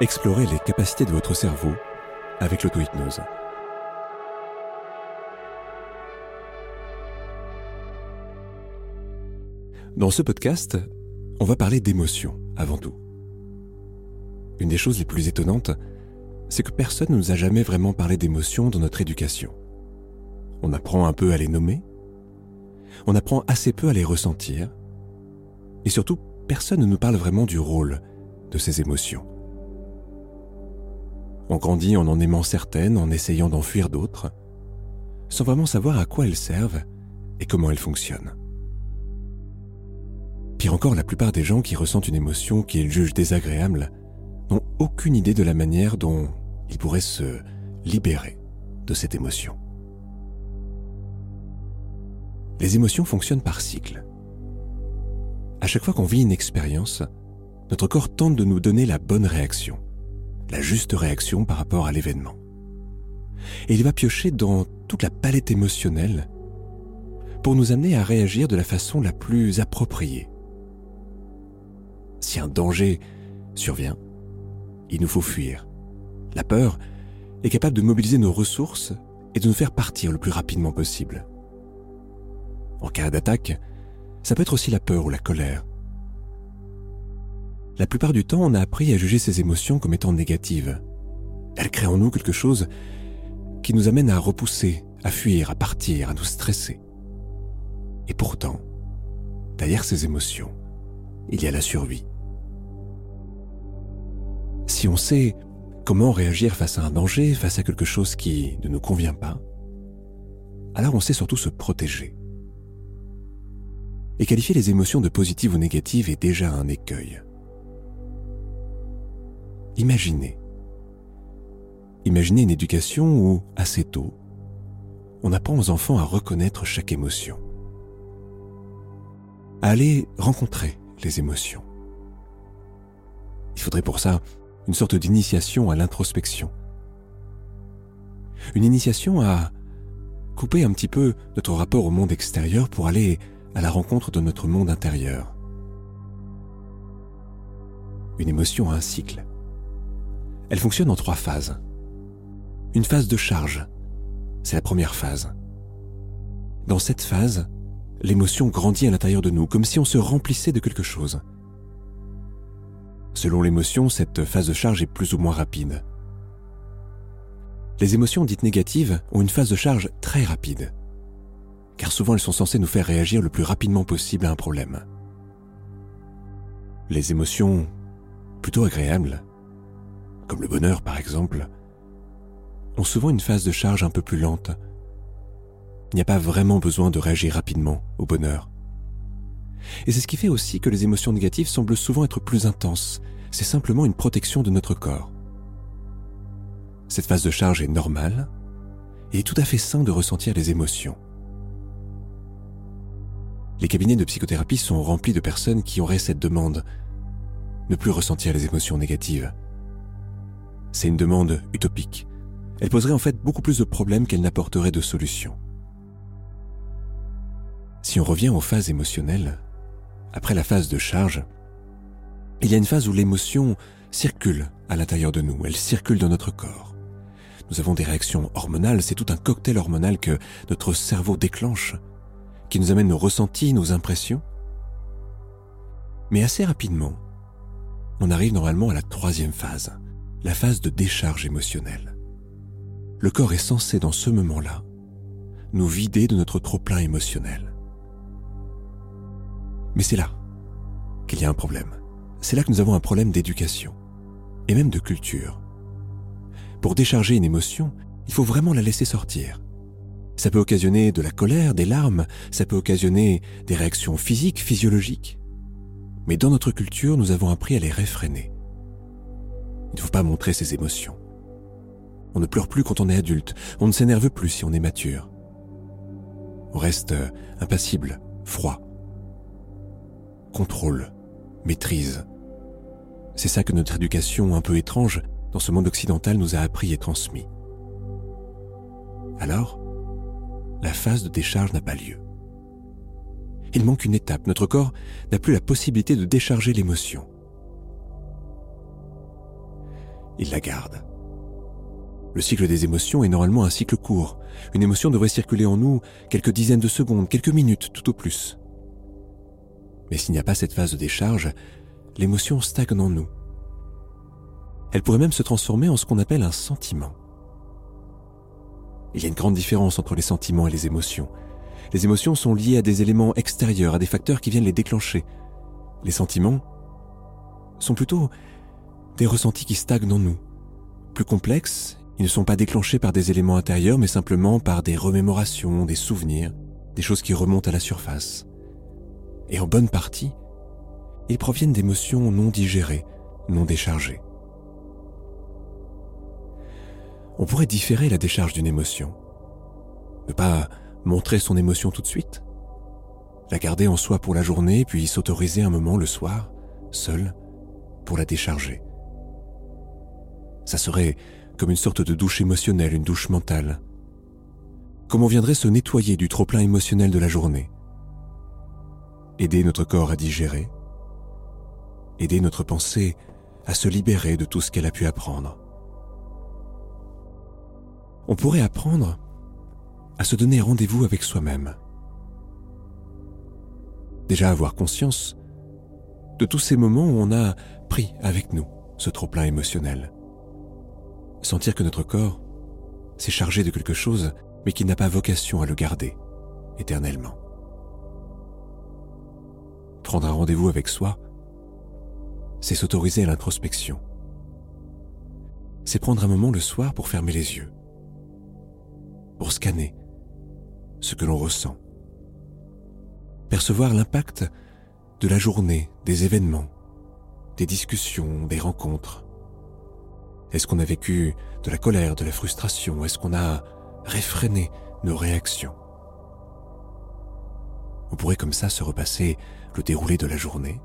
Explorez les capacités de votre cerveau avec l'auto-hypnose. Dans ce podcast, on va parler d'émotions avant tout. Une des choses les plus étonnantes, c'est que personne ne nous a jamais vraiment parlé d'émotions dans notre éducation. On apprend un peu à les nommer, on apprend assez peu à les ressentir, et surtout, personne ne nous parle vraiment du rôle de ces émotions. On grandit en en aimant certaines, en essayant d'en fuir d'autres, sans vraiment savoir à quoi elles servent et comment elles fonctionnent. Pire encore, la plupart des gens qui ressentent une émotion qu'ils jugent désagréable n'ont aucune idée de la manière dont ils pourraient se libérer de cette émotion. Les émotions fonctionnent par cycle. À chaque fois qu'on vit une expérience, notre corps tente de nous donner la bonne réaction, la juste réaction par rapport à l'événement. Et il va piocher dans toute la palette émotionnelle pour nous amener à réagir de la façon la plus appropriée. Si un danger survient, il nous faut fuir. La peur est capable de mobiliser nos ressources et de nous faire partir le plus rapidement possible. En cas d'attaque, ça peut être aussi la peur ou la colère. La plupart du temps, on a appris à juger ces émotions comme étant négatives. Elles créent en nous quelque chose qui nous amène à repousser, à fuir, à partir, à nous stresser. Et pourtant, derrière ces émotions, il y a la survie. Si on sait comment réagir face à un danger, face à quelque chose qui ne nous convient pas, alors on sait surtout se protéger. Et qualifier les émotions de positives ou négatives est déjà un écueil. Imaginez. Imaginez une éducation où, assez tôt, on apprend aux enfants à reconnaître chaque émotion, à aller rencontrer les émotions. Il faudrait pour ça une sorte d'initiation à l'introspection. Une initiation à couper un petit peu notre rapport au monde extérieur pour aller à la rencontre de notre monde intérieur. Une émotion a un cycle. Elle fonctionne en trois phases. Une phase de charge, c'est la première phase. Dans cette phase, l'émotion grandit à l'intérieur de nous, comme si on se remplissait de quelque chose. Selon l'émotion, cette phase de charge est plus ou moins rapide. Les émotions dites négatives ont une phase de charge très rapide car souvent elles sont censées nous faire réagir le plus rapidement possible à un problème. Les émotions plutôt agréables, comme le bonheur par exemple, ont souvent une phase de charge un peu plus lente. Il n'y a pas vraiment besoin de réagir rapidement au bonheur. Et c'est ce qui fait aussi que les émotions négatives semblent souvent être plus intenses. C'est simplement une protection de notre corps. Cette phase de charge est normale et est tout à fait sain de ressentir les émotions. Les cabinets de psychothérapie sont remplis de personnes qui auraient cette demande, ne plus ressentir les émotions négatives. C'est une demande utopique. Elle poserait en fait beaucoup plus de problèmes qu'elle n'apporterait de solutions. Si on revient aux phases émotionnelles, après la phase de charge, il y a une phase où l'émotion circule à l'intérieur de nous, elle circule dans notre corps. Nous avons des réactions hormonales, c'est tout un cocktail hormonal que notre cerveau déclenche qui nous amène nos ressentis, nos impressions. Mais assez rapidement, on arrive normalement à la troisième phase, la phase de décharge émotionnelle. Le corps est censé, dans ce moment-là, nous vider de notre trop-plein émotionnel. Mais c'est là qu'il y a un problème. C'est là que nous avons un problème d'éducation, et même de culture. Pour décharger une émotion, il faut vraiment la laisser sortir. Ça peut occasionner de la colère, des larmes, ça peut occasionner des réactions physiques, physiologiques. Mais dans notre culture, nous avons appris à les réfréner. Il ne faut pas montrer ses émotions. On ne pleure plus quand on est adulte, on ne s'énerve plus si on est mature. On reste impassible, froid. Contrôle, maîtrise. C'est ça que notre éducation un peu étrange dans ce monde occidental nous a appris et transmis. Alors, la phase de décharge n'a pas lieu. Il manque une étape, notre corps n'a plus la possibilité de décharger l'émotion. Il la garde. Le cycle des émotions est normalement un cycle court. Une émotion devrait circuler en nous quelques dizaines de secondes, quelques minutes tout au plus. Mais s'il n'y a pas cette phase de décharge, l'émotion stagne en nous. Elle pourrait même se transformer en ce qu'on appelle un sentiment. Il y a une grande différence entre les sentiments et les émotions. Les émotions sont liées à des éléments extérieurs, à des facteurs qui viennent les déclencher. Les sentiments sont plutôt des ressentis qui stagnent en nous. Plus complexes, ils ne sont pas déclenchés par des éléments intérieurs, mais simplement par des remémorations, des souvenirs, des choses qui remontent à la surface. Et en bonne partie, ils proviennent d'émotions non digérées, non déchargées. On pourrait différer la décharge d'une émotion. Ne pas montrer son émotion tout de suite. La garder en soi pour la journée, puis s'autoriser un moment le soir, seul, pour la décharger. Ça serait comme une sorte de douche émotionnelle, une douche mentale. Comme on viendrait se nettoyer du trop-plein émotionnel de la journée. Aider notre corps à digérer. Aider notre pensée à se libérer de tout ce qu'elle a pu apprendre. On pourrait apprendre à se donner rendez-vous avec soi-même. Déjà avoir conscience de tous ces moments où on a pris avec nous ce trop-plein émotionnel sentir que notre corps s'est chargé de quelque chose, mais qui n'a pas vocation à le garder éternellement. Prendre un rendez-vous avec soi, c'est s'autoriser à l'introspection. C'est prendre un moment le soir pour fermer les yeux, pour scanner ce que l'on ressent, percevoir l'impact de la journée, des événements, des discussions, des rencontres, est-ce qu'on a vécu de la colère, de la frustration? Est-ce qu'on a réfréné nos réactions? On pourrait comme ça se repasser le déroulé de la journée.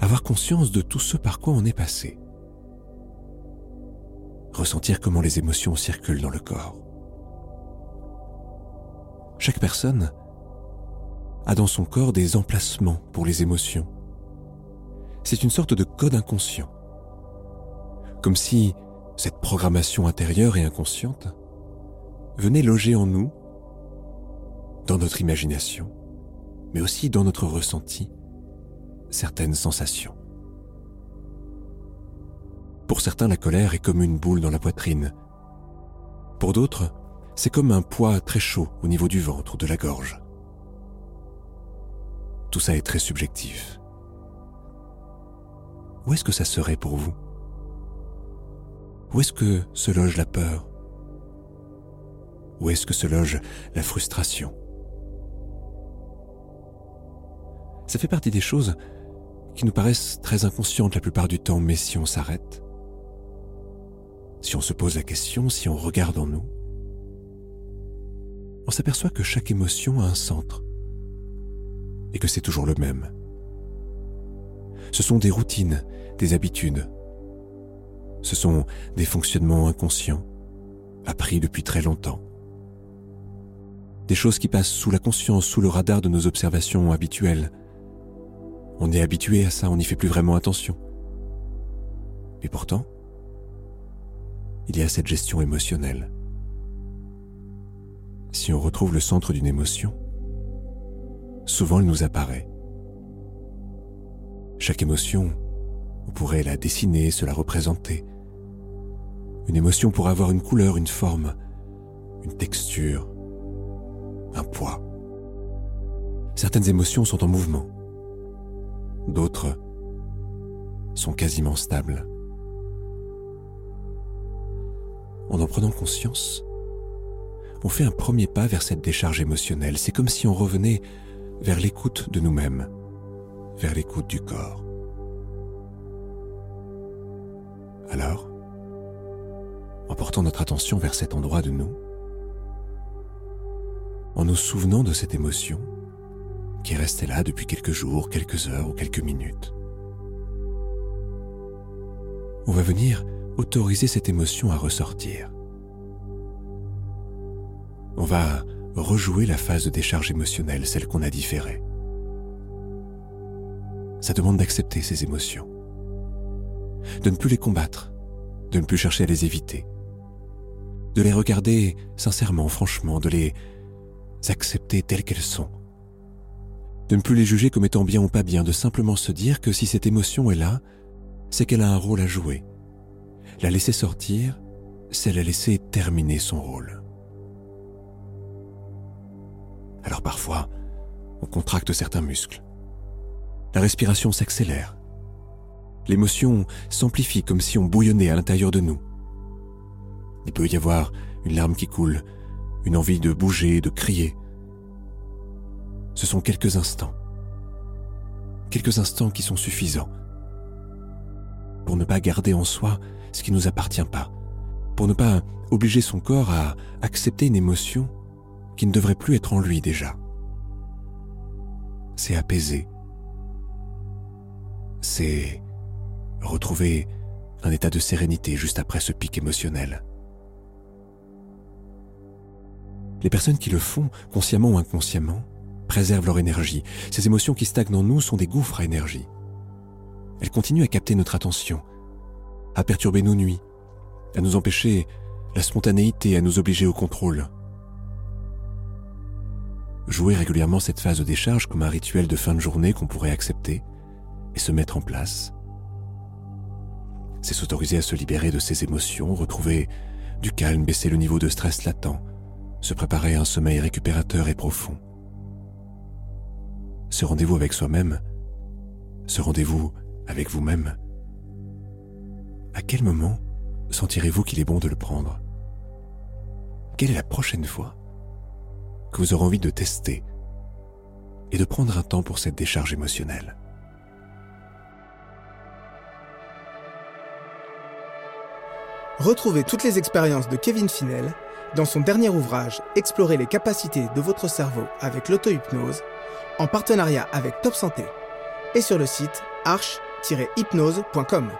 Avoir conscience de tout ce par quoi on est passé. Ressentir comment les émotions circulent dans le corps. Chaque personne a dans son corps des emplacements pour les émotions. C'est une sorte de code inconscient comme si cette programmation intérieure et inconsciente venait loger en nous, dans notre imagination, mais aussi dans notre ressenti, certaines sensations. Pour certains, la colère est comme une boule dans la poitrine. Pour d'autres, c'est comme un poids très chaud au niveau du ventre ou de la gorge. Tout ça est très subjectif. Où est-ce que ça serait pour vous? Où est-ce que se loge la peur? Où est-ce que se loge la frustration? Ça fait partie des choses qui nous paraissent très inconscientes la plupart du temps, mais si on s'arrête, si on se pose la question, si on regarde en nous, on s'aperçoit que chaque émotion a un centre et que c'est toujours le même. Ce sont des routines, des habitudes, ce sont des fonctionnements inconscients, appris depuis très longtemps. Des choses qui passent sous la conscience, sous le radar de nos observations habituelles. On est habitué à ça, on n'y fait plus vraiment attention. Et pourtant, il y a cette gestion émotionnelle. Si on retrouve le centre d'une émotion, souvent elle nous apparaît. Chaque émotion, on pourrait la dessiner, se la représenter, une émotion pourrait avoir une couleur, une forme, une texture, un poids. Certaines émotions sont en mouvement. D'autres sont quasiment stables. En en prenant conscience, on fait un premier pas vers cette décharge émotionnelle. C'est comme si on revenait vers l'écoute de nous-mêmes, vers l'écoute du corps. Alors, en portant notre attention vers cet endroit de nous, en nous souvenant de cette émotion qui est restée là depuis quelques jours, quelques heures ou quelques minutes. On va venir autoriser cette émotion à ressortir. On va rejouer la phase de décharge émotionnelle, celle qu'on a différée. Ça demande d'accepter ces émotions, de ne plus les combattre, de ne plus chercher à les éviter, de les regarder sincèrement, franchement, de les accepter telles qu'elles sont, de ne plus les juger comme étant bien ou pas bien, de simplement se dire que si cette émotion est là, c'est qu'elle a un rôle à jouer. La laisser sortir, c'est la laisser terminer son rôle. Alors parfois, on contracte certains muscles. La respiration s'accélère. L'émotion s'amplifie comme si on bouillonnait à l'intérieur de nous. Il peut y avoir une larme qui coule, une envie de bouger, de crier. Ce sont quelques instants. Quelques instants qui sont suffisants pour ne pas garder en soi ce qui ne nous appartient pas, pour ne pas obliger son corps à accepter une émotion qui ne devrait plus être en lui déjà. C'est apaiser. C'est retrouver un état de sérénité juste après ce pic émotionnel. Les personnes qui le font, consciemment ou inconsciemment, préservent leur énergie. Ces émotions qui stagnent en nous sont des gouffres à énergie. Elles continuent à capter notre attention, à perturber nos nuits, à nous empêcher la spontanéité, à nous obliger au contrôle. Jouer régulièrement cette phase de décharge comme un rituel de fin de journée qu'on pourrait accepter et se mettre en place, c'est s'autoriser à se libérer de ses émotions, retrouver du calme, baisser le niveau de stress latent, se préparer à un sommeil récupérateur et profond. Ce rendez-vous avec soi-même, ce rendez-vous avec vous-même, à quel moment sentirez-vous qu'il est bon de le prendre? Quelle est la prochaine fois que vous aurez envie de tester et de prendre un temps pour cette décharge émotionnelle? Retrouvez toutes les expériences de Kevin Finel dans son dernier ouvrage Explorer les capacités de votre cerveau avec l'auto-hypnose en partenariat avec Top Santé et sur le site arche-hypnose.com.